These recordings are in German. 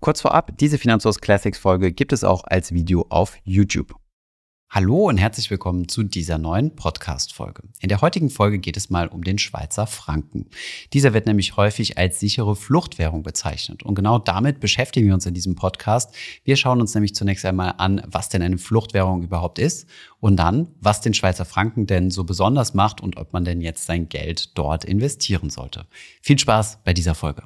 Kurz vorab, diese Finanzos Classics Folge gibt es auch als Video auf YouTube. Hallo und herzlich willkommen zu dieser neuen Podcast-Folge. In der heutigen Folge geht es mal um den Schweizer Franken. Dieser wird nämlich häufig als sichere Fluchtwährung bezeichnet. Und genau damit beschäftigen wir uns in diesem Podcast. Wir schauen uns nämlich zunächst einmal an, was denn eine Fluchtwährung überhaupt ist und dann, was den Schweizer Franken denn so besonders macht und ob man denn jetzt sein Geld dort investieren sollte. Viel Spaß bei dieser Folge.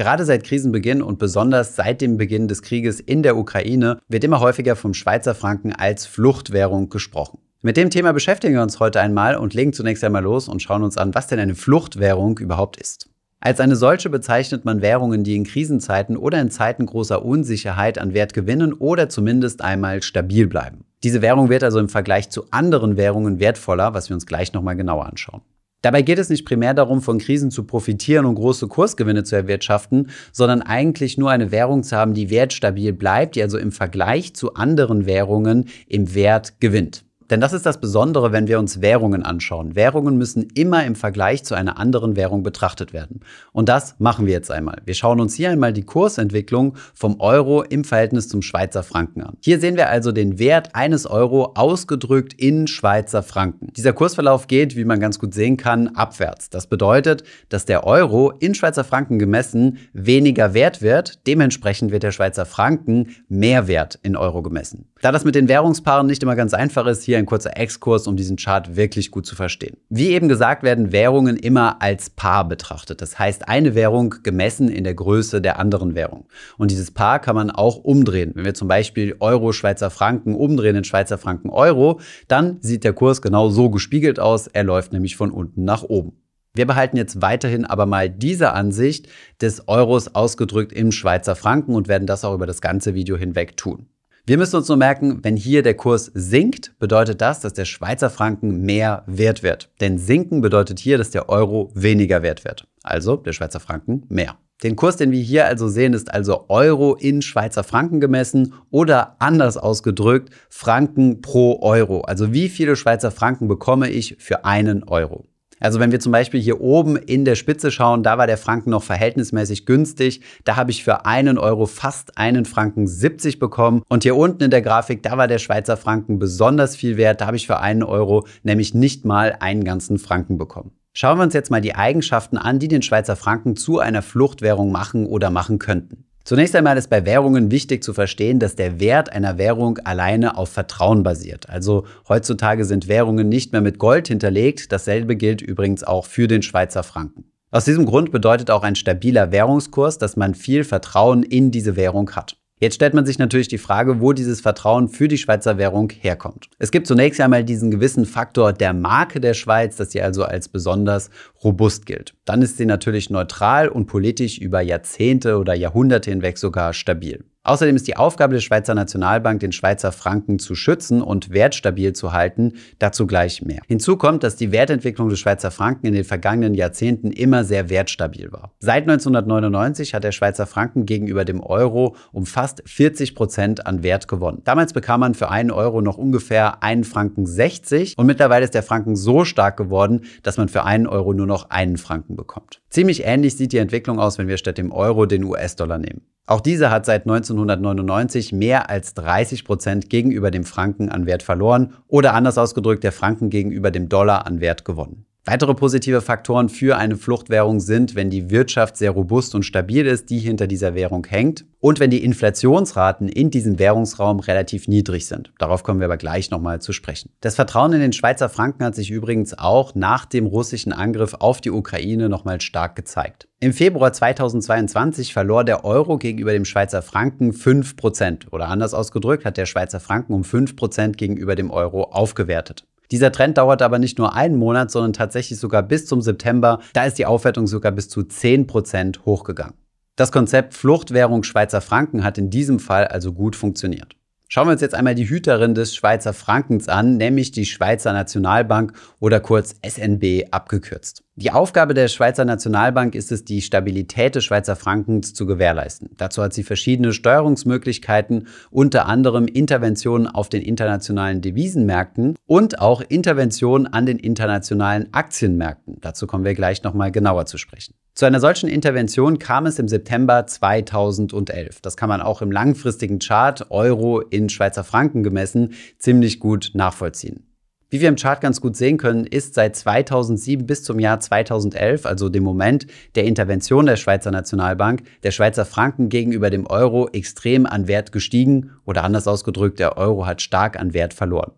Gerade seit Krisenbeginn und besonders seit dem Beginn des Krieges in der Ukraine wird immer häufiger vom Schweizer Franken als Fluchtwährung gesprochen. Mit dem Thema beschäftigen wir uns heute einmal und legen zunächst einmal los und schauen uns an, was denn eine Fluchtwährung überhaupt ist. Als eine solche bezeichnet man Währungen, die in Krisenzeiten oder in Zeiten großer Unsicherheit an Wert gewinnen oder zumindest einmal stabil bleiben. Diese Währung wird also im Vergleich zu anderen Währungen wertvoller, was wir uns gleich nochmal genauer anschauen. Dabei geht es nicht primär darum, von Krisen zu profitieren und große Kursgewinne zu erwirtschaften, sondern eigentlich nur eine Währung zu haben, die wertstabil bleibt, die also im Vergleich zu anderen Währungen im Wert gewinnt. Denn das ist das Besondere, wenn wir uns Währungen anschauen. Währungen müssen immer im Vergleich zu einer anderen Währung betrachtet werden. Und das machen wir jetzt einmal. Wir schauen uns hier einmal die Kursentwicklung vom Euro im Verhältnis zum Schweizer Franken an. Hier sehen wir also den Wert eines Euro ausgedrückt in Schweizer Franken. Dieser Kursverlauf geht, wie man ganz gut sehen kann, abwärts. Das bedeutet, dass der Euro in Schweizer Franken gemessen weniger wert wird. Dementsprechend wird der Schweizer Franken mehr wert in Euro gemessen. Da das mit den Währungspaaren nicht immer ganz einfach ist, hier ein kurzer Exkurs, um diesen Chart wirklich gut zu verstehen. Wie eben gesagt, werden Währungen immer als Paar betrachtet. Das heißt, eine Währung gemessen in der Größe der anderen Währung. Und dieses Paar kann man auch umdrehen. Wenn wir zum Beispiel Euro, Schweizer Franken umdrehen in Schweizer Franken Euro, dann sieht der Kurs genau so gespiegelt aus. Er läuft nämlich von unten nach oben. Wir behalten jetzt weiterhin aber mal diese Ansicht des Euros ausgedrückt im Schweizer Franken und werden das auch über das ganze Video hinweg tun. Wir müssen uns nur merken, wenn hier der Kurs sinkt, bedeutet das, dass der Schweizer Franken mehr wert wird. Denn sinken bedeutet hier, dass der Euro weniger wert wird. Also der Schweizer Franken mehr. Den Kurs, den wir hier also sehen, ist also Euro in Schweizer Franken gemessen oder anders ausgedrückt Franken pro Euro. Also wie viele Schweizer Franken bekomme ich für einen Euro? Also wenn wir zum Beispiel hier oben in der Spitze schauen, da war der Franken noch verhältnismäßig günstig. Da habe ich für einen Euro fast einen Franken 70 bekommen. Und hier unten in der Grafik, da war der Schweizer Franken besonders viel wert. Da habe ich für einen Euro nämlich nicht mal einen ganzen Franken bekommen. Schauen wir uns jetzt mal die Eigenschaften an, die den Schweizer Franken zu einer Fluchtwährung machen oder machen könnten. Zunächst einmal ist bei Währungen wichtig zu verstehen, dass der Wert einer Währung alleine auf Vertrauen basiert. Also heutzutage sind Währungen nicht mehr mit Gold hinterlegt. Dasselbe gilt übrigens auch für den Schweizer Franken. Aus diesem Grund bedeutet auch ein stabiler Währungskurs, dass man viel Vertrauen in diese Währung hat. Jetzt stellt man sich natürlich die Frage, wo dieses Vertrauen für die Schweizer Währung herkommt. Es gibt zunächst einmal diesen gewissen Faktor der Marke der Schweiz, dass sie also als besonders robust gilt. Dann ist sie natürlich neutral und politisch über Jahrzehnte oder Jahrhunderte hinweg sogar stabil. Außerdem ist die Aufgabe der Schweizer Nationalbank, den Schweizer Franken zu schützen und wertstabil zu halten, dazu gleich mehr. Hinzu kommt, dass die Wertentwicklung des Schweizer Franken in den vergangenen Jahrzehnten immer sehr wertstabil war. Seit 1999 hat der Schweizer Franken gegenüber dem Euro um fast 40 Prozent an Wert gewonnen. Damals bekam man für einen Euro noch ungefähr einen Franken 60 und mittlerweile ist der Franken so stark geworden, dass man für einen Euro nur noch einen Franken bekommt. Ziemlich ähnlich sieht die Entwicklung aus, wenn wir statt dem Euro den US-Dollar nehmen. Auch dieser hat seit 1999 mehr als 30 Prozent gegenüber dem Franken an Wert verloren oder anders ausgedrückt der Franken gegenüber dem Dollar an Wert gewonnen. Weitere positive Faktoren für eine Fluchtwährung sind, wenn die Wirtschaft sehr robust und stabil ist, die hinter dieser Währung hängt, und wenn die Inflationsraten in diesem Währungsraum relativ niedrig sind. Darauf kommen wir aber gleich nochmal zu sprechen. Das Vertrauen in den Schweizer Franken hat sich übrigens auch nach dem russischen Angriff auf die Ukraine nochmal stark gezeigt. Im Februar 2022 verlor der Euro gegenüber dem Schweizer Franken 5% oder anders ausgedrückt hat der Schweizer Franken um 5% gegenüber dem Euro aufgewertet. Dieser Trend dauerte aber nicht nur einen Monat, sondern tatsächlich sogar bis zum September. Da ist die Aufwertung sogar bis zu 10% hochgegangen. Das Konzept Fluchtwährung Schweizer Franken hat in diesem Fall also gut funktioniert. Schauen wir uns jetzt einmal die Hüterin des Schweizer Frankens an, nämlich die Schweizer Nationalbank oder kurz SNB abgekürzt. Die Aufgabe der Schweizer Nationalbank ist es, die Stabilität des Schweizer Frankens zu gewährleisten. Dazu hat sie verschiedene Steuerungsmöglichkeiten, unter anderem Interventionen auf den internationalen Devisenmärkten und auch Interventionen an den internationalen Aktienmärkten. Dazu kommen wir gleich nochmal genauer zu sprechen. Zu einer solchen Intervention kam es im September 2011. Das kann man auch im langfristigen Chart Euro in Schweizer Franken gemessen ziemlich gut nachvollziehen. Wie wir im Chart ganz gut sehen können, ist seit 2007 bis zum Jahr 2011, also dem Moment der Intervention der Schweizer Nationalbank, der Schweizer Franken gegenüber dem Euro extrem an Wert gestiegen oder anders ausgedrückt, der Euro hat stark an Wert verloren.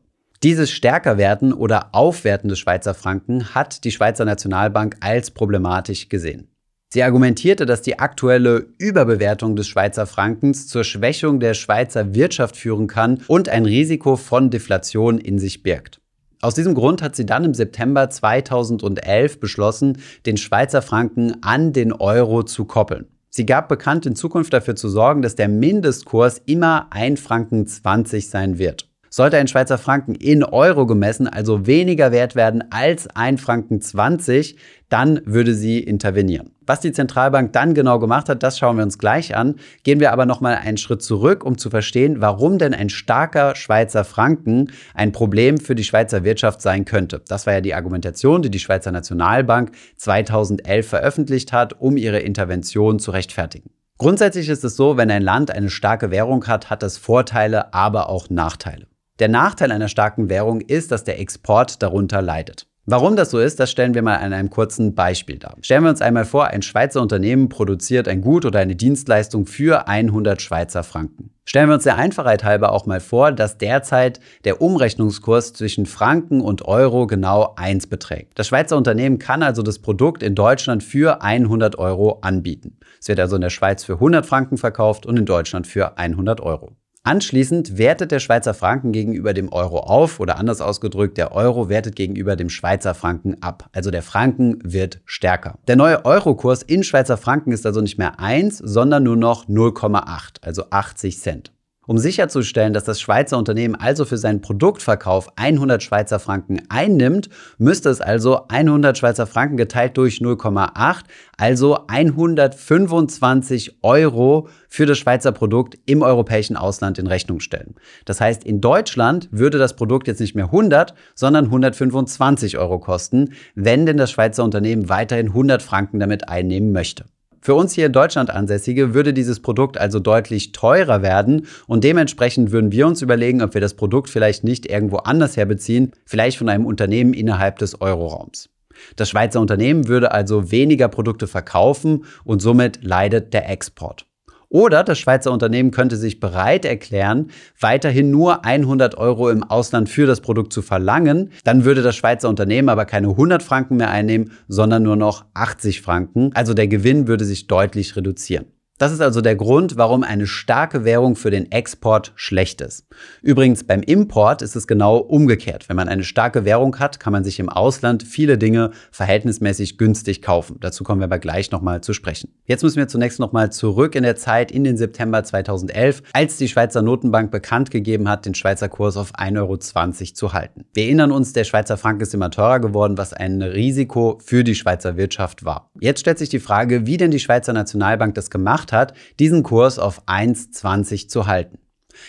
Dieses Stärkerwerden oder Aufwerten des Schweizer Franken hat die Schweizer Nationalbank als problematisch gesehen. Sie argumentierte, dass die aktuelle Überbewertung des Schweizer Frankens zur Schwächung der Schweizer Wirtschaft führen kann und ein Risiko von Deflation in sich birgt. Aus diesem Grund hat sie dann im September 2011 beschlossen, den Schweizer Franken an den Euro zu koppeln. Sie gab bekannt, in Zukunft dafür zu sorgen, dass der Mindestkurs immer 1 Franken 20 sein wird. Sollte ein Schweizer Franken in Euro gemessen also weniger wert werden als 1 Franken 20, dann würde sie intervenieren. Was die Zentralbank dann genau gemacht hat, das schauen wir uns gleich an. Gehen wir aber nochmal einen Schritt zurück, um zu verstehen, warum denn ein starker Schweizer Franken ein Problem für die Schweizer Wirtschaft sein könnte. Das war ja die Argumentation, die die Schweizer Nationalbank 2011 veröffentlicht hat, um ihre Intervention zu rechtfertigen. Grundsätzlich ist es so, wenn ein Land eine starke Währung hat, hat es Vorteile, aber auch Nachteile. Der Nachteil einer starken Währung ist, dass der Export darunter leidet. Warum das so ist, das stellen wir mal an einem kurzen Beispiel dar. Stellen wir uns einmal vor, ein Schweizer Unternehmen produziert ein Gut oder eine Dienstleistung für 100 Schweizer Franken. Stellen wir uns der Einfachheit halber auch mal vor, dass derzeit der Umrechnungskurs zwischen Franken und Euro genau 1 beträgt. Das Schweizer Unternehmen kann also das Produkt in Deutschland für 100 Euro anbieten. Es wird also in der Schweiz für 100 Franken verkauft und in Deutschland für 100 Euro. Anschließend wertet der Schweizer Franken gegenüber dem Euro auf oder anders ausgedrückt, der Euro wertet gegenüber dem Schweizer Franken ab. Also der Franken wird stärker. Der neue Eurokurs in Schweizer Franken ist also nicht mehr 1, sondern nur noch 0,8, also 80 Cent. Um sicherzustellen, dass das Schweizer Unternehmen also für seinen Produktverkauf 100 Schweizer Franken einnimmt, müsste es also 100 Schweizer Franken geteilt durch 0,8, also 125 Euro für das Schweizer Produkt im europäischen Ausland in Rechnung stellen. Das heißt, in Deutschland würde das Produkt jetzt nicht mehr 100, sondern 125 Euro kosten, wenn denn das Schweizer Unternehmen weiterhin 100 Franken damit einnehmen möchte. Für uns hier in Deutschland Ansässige würde dieses Produkt also deutlich teurer werden und dementsprechend würden wir uns überlegen, ob wir das Produkt vielleicht nicht irgendwo anders herbeziehen, vielleicht von einem Unternehmen innerhalb des Euroraums. Das Schweizer Unternehmen würde also weniger Produkte verkaufen und somit leidet der Export. Oder das Schweizer Unternehmen könnte sich bereit erklären, weiterhin nur 100 Euro im Ausland für das Produkt zu verlangen. Dann würde das Schweizer Unternehmen aber keine 100 Franken mehr einnehmen, sondern nur noch 80 Franken. Also der Gewinn würde sich deutlich reduzieren. Das ist also der Grund, warum eine starke Währung für den Export schlecht ist. Übrigens beim Import ist es genau umgekehrt. Wenn man eine starke Währung hat, kann man sich im Ausland viele Dinge verhältnismäßig günstig kaufen. Dazu kommen wir aber gleich nochmal zu sprechen. Jetzt müssen wir zunächst nochmal zurück in der Zeit in den September 2011, als die Schweizer Notenbank bekannt gegeben hat, den Schweizer Kurs auf 1,20 Euro zu halten. Wir erinnern uns, der Schweizer Franken ist immer teurer geworden, was ein Risiko für die Schweizer Wirtschaft war. Jetzt stellt sich die Frage, wie denn die Schweizer Nationalbank das gemacht hat, diesen Kurs auf 1,20 zu halten.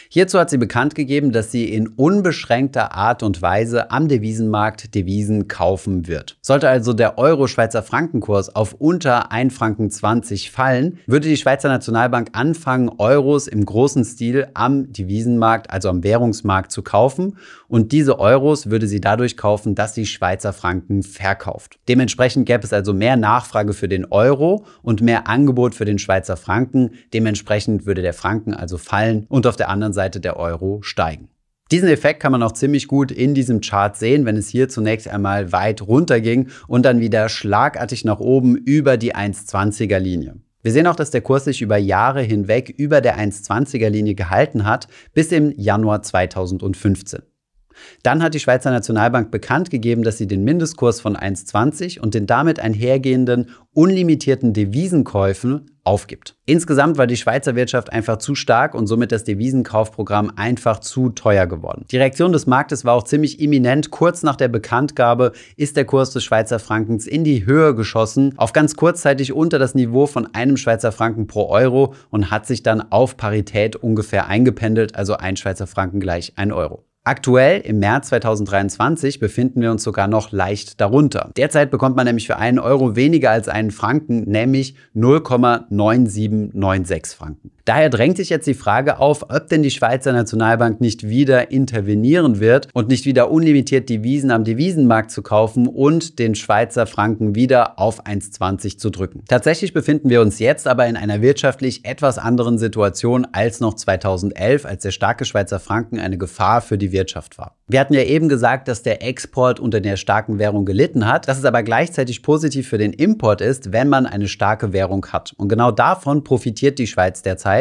Hierzu hat sie bekannt gegeben, dass sie in unbeschränkter Art und Weise am Devisenmarkt Devisen kaufen wird. Sollte also der Euro-Schweizer Frankenkurs auf unter 1 Franken 20 fallen, würde die Schweizer Nationalbank anfangen, Euros im großen Stil am Devisenmarkt, also am Währungsmarkt zu kaufen und diese Euros würde sie dadurch kaufen, dass sie Schweizer Franken verkauft. Dementsprechend gäbe es also mehr Nachfrage für den Euro und mehr Angebot für den Schweizer Franken. Dementsprechend würde der Franken also fallen und auf der anderen Seite der Euro steigen. Diesen Effekt kann man auch ziemlich gut in diesem Chart sehen, wenn es hier zunächst einmal weit runter ging und dann wieder schlagartig nach oben über die 1,20er Linie. Wir sehen auch, dass der Kurs sich über Jahre hinweg über der 1,20er Linie gehalten hat, bis im Januar 2015. Dann hat die Schweizer Nationalbank bekannt gegeben, dass sie den Mindestkurs von 1,20 und den damit einhergehenden unlimitierten Devisenkäufen aufgibt. Insgesamt war die Schweizer Wirtschaft einfach zu stark und somit das Devisenkaufprogramm einfach zu teuer geworden. Die Reaktion des Marktes war auch ziemlich imminent. Kurz nach der Bekanntgabe ist der Kurs des Schweizer Frankens in die Höhe geschossen, auf ganz kurzzeitig unter das Niveau von einem Schweizer Franken pro Euro und hat sich dann auf Parität ungefähr eingependelt, also ein Schweizer Franken gleich ein Euro. Aktuell im März 2023 befinden wir uns sogar noch leicht darunter. Derzeit bekommt man nämlich für einen Euro weniger als einen Franken, nämlich 0,9796 Franken. Daher drängt sich jetzt die Frage auf, ob denn die Schweizer Nationalbank nicht wieder intervenieren wird und nicht wieder unlimitiert Devisen am Devisenmarkt zu kaufen und den Schweizer Franken wieder auf 1,20 zu drücken. Tatsächlich befinden wir uns jetzt aber in einer wirtschaftlich etwas anderen Situation als noch 2011, als der starke Schweizer Franken eine Gefahr für die Wirtschaft war. Wir hatten ja eben gesagt, dass der Export unter der starken Währung gelitten hat, dass es aber gleichzeitig positiv für den Import ist, wenn man eine starke Währung hat. Und genau davon profitiert die Schweiz derzeit,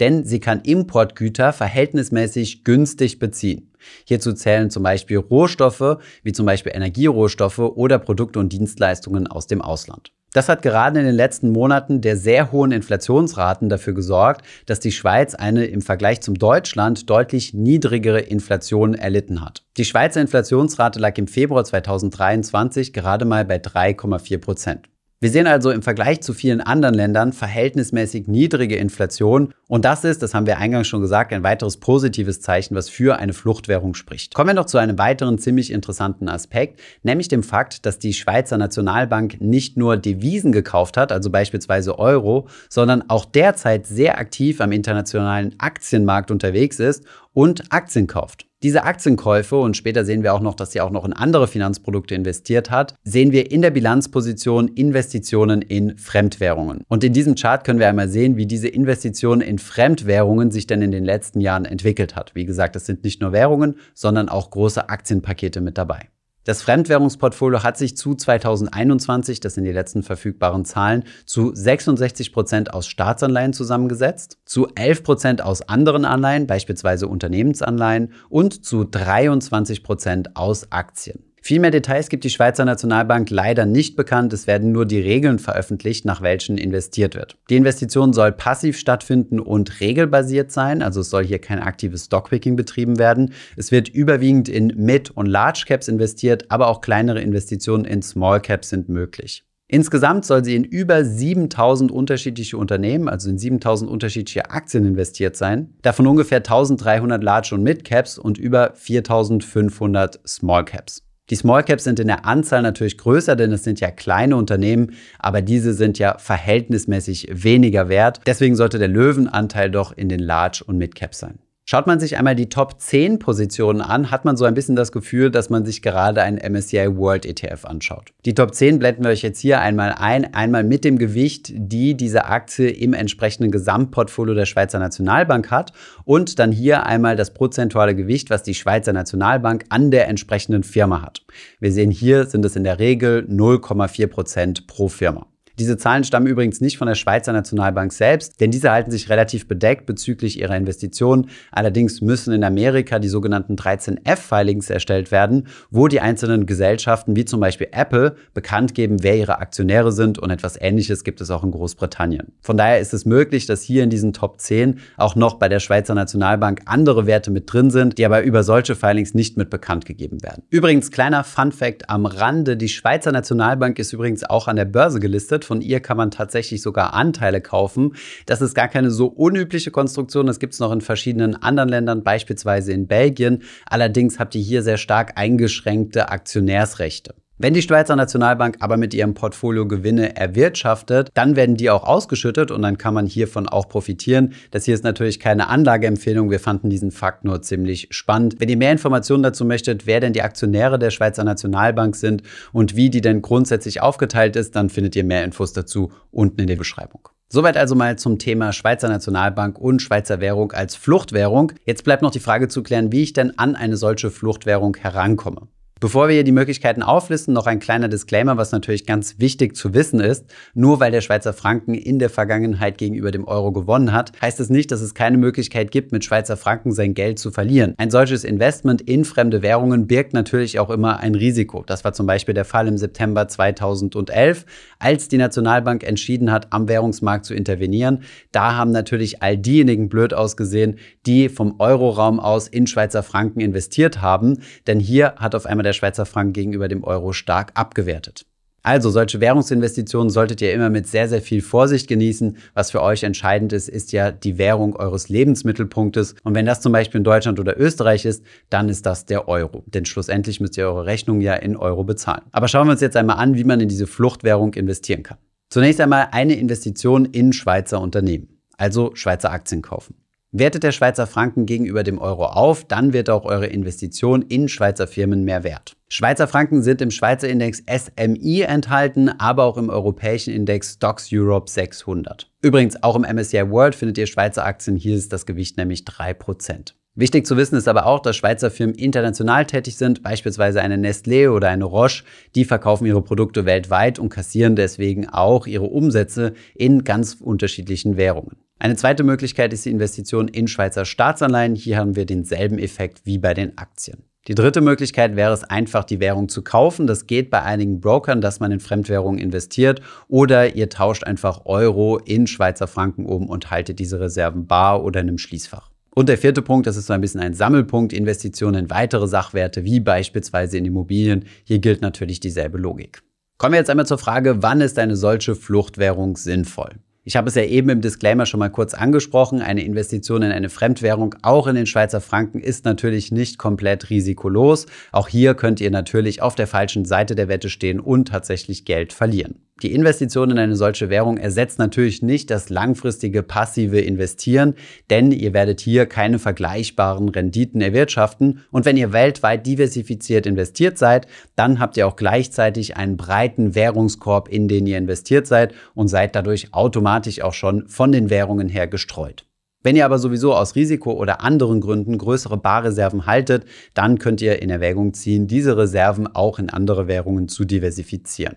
denn sie kann Importgüter verhältnismäßig günstig beziehen. Hierzu zählen zum Beispiel Rohstoffe, wie zum Beispiel Energierohstoffe oder Produkte und Dienstleistungen aus dem Ausland. Das hat gerade in den letzten Monaten der sehr hohen Inflationsraten dafür gesorgt, dass die Schweiz eine im Vergleich zum Deutschland deutlich niedrigere Inflation erlitten hat. Die Schweizer Inflationsrate lag im Februar 2023 gerade mal bei 3,4 Prozent. Wir sehen also im Vergleich zu vielen anderen Ländern verhältnismäßig niedrige Inflation und das ist, das haben wir eingangs schon gesagt, ein weiteres positives Zeichen, was für eine Fluchtwährung spricht. Kommen wir noch zu einem weiteren ziemlich interessanten Aspekt, nämlich dem Fakt, dass die Schweizer Nationalbank nicht nur Devisen gekauft hat, also beispielsweise Euro, sondern auch derzeit sehr aktiv am internationalen Aktienmarkt unterwegs ist und Aktien kauft. Diese Aktienkäufe, und später sehen wir auch noch, dass sie auch noch in andere Finanzprodukte investiert hat, sehen wir in der Bilanzposition Investitionen in Fremdwährungen. Und in diesem Chart können wir einmal sehen, wie diese Investition in Fremdwährungen sich denn in den letzten Jahren entwickelt hat. Wie gesagt, es sind nicht nur Währungen, sondern auch große Aktienpakete mit dabei. Das Fremdwährungsportfolio hat sich zu 2021, das sind die letzten verfügbaren Zahlen, zu 66 Prozent aus Staatsanleihen zusammengesetzt, zu 11 Prozent aus anderen Anleihen, beispielsweise Unternehmensanleihen, und zu 23 Prozent aus Aktien. Viel mehr Details gibt die Schweizer Nationalbank leider nicht bekannt. Es werden nur die Regeln veröffentlicht, nach welchen investiert wird. Die Investition soll passiv stattfinden und regelbasiert sein, also es soll hier kein aktives Stockpicking betrieben werden. Es wird überwiegend in Mid- und Large Caps investiert, aber auch kleinere Investitionen in Small Caps sind möglich. Insgesamt soll sie in über 7000 unterschiedliche Unternehmen, also in 7000 unterschiedliche Aktien investiert sein. Davon ungefähr 1300 Large und Mid Caps und über 4500 Small Caps. Die Small Caps sind in der Anzahl natürlich größer, denn es sind ja kleine Unternehmen, aber diese sind ja verhältnismäßig weniger wert. Deswegen sollte der Löwenanteil doch in den Large und Mid Caps sein. Schaut man sich einmal die Top 10 Positionen an, hat man so ein bisschen das Gefühl, dass man sich gerade einen MSCI World ETF anschaut. Die Top 10 blenden wir euch jetzt hier einmal ein, einmal mit dem Gewicht, die diese Aktie im entsprechenden Gesamtportfolio der Schweizer Nationalbank hat und dann hier einmal das prozentuale Gewicht, was die Schweizer Nationalbank an der entsprechenden Firma hat. Wir sehen hier sind es in der Regel 0,4 Prozent pro Firma. Diese Zahlen stammen übrigens nicht von der Schweizer Nationalbank selbst, denn diese halten sich relativ bedeckt bezüglich ihrer Investitionen. Allerdings müssen in Amerika die sogenannten 13F-Filings erstellt werden, wo die einzelnen Gesellschaften wie zum Beispiel Apple bekannt geben, wer ihre Aktionäre sind und etwas ähnliches gibt es auch in Großbritannien. Von daher ist es möglich, dass hier in diesen Top 10 auch noch bei der Schweizer Nationalbank andere Werte mit drin sind, die aber über solche Filings nicht mit bekannt gegeben werden. Übrigens, kleiner Fun Fact am Rande, die Schweizer Nationalbank ist übrigens auch an der Börse gelistet von ihr kann man tatsächlich sogar Anteile kaufen. Das ist gar keine so unübliche Konstruktion. Das gibt es noch in verschiedenen anderen Ländern, beispielsweise in Belgien. Allerdings habt ihr hier sehr stark eingeschränkte Aktionärsrechte. Wenn die Schweizer Nationalbank aber mit ihrem Portfolio Gewinne erwirtschaftet, dann werden die auch ausgeschüttet und dann kann man hiervon auch profitieren. Das hier ist natürlich keine Anlageempfehlung. Wir fanden diesen Fakt nur ziemlich spannend. Wenn ihr mehr Informationen dazu möchtet, wer denn die Aktionäre der Schweizer Nationalbank sind und wie die denn grundsätzlich aufgeteilt ist, dann findet ihr mehr Infos dazu unten in der Beschreibung. Soweit also mal zum Thema Schweizer Nationalbank und Schweizer Währung als Fluchtwährung. Jetzt bleibt noch die Frage zu klären, wie ich denn an eine solche Fluchtwährung herankomme. Bevor wir hier die Möglichkeiten auflisten, noch ein kleiner Disclaimer, was natürlich ganz wichtig zu wissen ist. Nur weil der Schweizer Franken in der Vergangenheit gegenüber dem Euro gewonnen hat, heißt es nicht, dass es keine Möglichkeit gibt, mit Schweizer Franken sein Geld zu verlieren. Ein solches Investment in fremde Währungen birgt natürlich auch immer ein Risiko. Das war zum Beispiel der Fall im September 2011, als die Nationalbank entschieden hat, am Währungsmarkt zu intervenieren. Da haben natürlich all diejenigen blöd ausgesehen, die vom Euroraum aus in Schweizer Franken investiert haben. Denn hier hat auf einmal der Schweizer Franken gegenüber dem Euro stark abgewertet. Also solche Währungsinvestitionen solltet ihr immer mit sehr, sehr viel Vorsicht genießen. Was für euch entscheidend ist, ist ja die Währung eures Lebensmittelpunktes. Und wenn das zum Beispiel in Deutschland oder Österreich ist, dann ist das der Euro. Denn schlussendlich müsst ihr eure Rechnung ja in Euro bezahlen. Aber schauen wir uns jetzt einmal an, wie man in diese Fluchtwährung investieren kann. Zunächst einmal eine Investition in Schweizer Unternehmen, also Schweizer Aktien kaufen. Wertet der Schweizer Franken gegenüber dem Euro auf, dann wird auch eure Investition in Schweizer Firmen mehr wert. Schweizer Franken sind im Schweizer Index SMI enthalten, aber auch im europäischen Index Stocks Europe 600. Übrigens, auch im MSCI World findet ihr Schweizer Aktien, hier ist das Gewicht nämlich 3%. Wichtig zu wissen ist aber auch, dass Schweizer Firmen international tätig sind, beispielsweise eine Nestlé oder eine Roche, die verkaufen ihre Produkte weltweit und kassieren deswegen auch ihre Umsätze in ganz unterschiedlichen Währungen. Eine zweite Möglichkeit ist die Investition in Schweizer Staatsanleihen. Hier haben wir denselben Effekt wie bei den Aktien. Die dritte Möglichkeit wäre es einfach, die Währung zu kaufen. Das geht bei einigen Brokern, dass man in Fremdwährungen investiert. Oder ihr tauscht einfach Euro in Schweizer Franken um und haltet diese Reserven bar oder in einem Schließfach. Und der vierte Punkt, das ist so ein bisschen ein Sammelpunkt, Investitionen in weitere Sachwerte, wie beispielsweise in Immobilien. Hier gilt natürlich dieselbe Logik. Kommen wir jetzt einmal zur Frage, wann ist eine solche Fluchtwährung sinnvoll? Ich habe es ja eben im Disclaimer schon mal kurz angesprochen. Eine Investition in eine Fremdwährung, auch in den Schweizer Franken, ist natürlich nicht komplett risikolos. Auch hier könnt ihr natürlich auf der falschen Seite der Wette stehen und tatsächlich Geld verlieren. Die Investition in eine solche Währung ersetzt natürlich nicht das langfristige passive Investieren, denn ihr werdet hier keine vergleichbaren Renditen erwirtschaften. Und wenn ihr weltweit diversifiziert investiert seid, dann habt ihr auch gleichzeitig einen breiten Währungskorb, in den ihr investiert seid und seid dadurch automatisch auch schon von den Währungen her gestreut. Wenn ihr aber sowieso aus Risiko oder anderen Gründen größere Barreserven haltet, dann könnt ihr in Erwägung ziehen, diese Reserven auch in andere Währungen zu diversifizieren.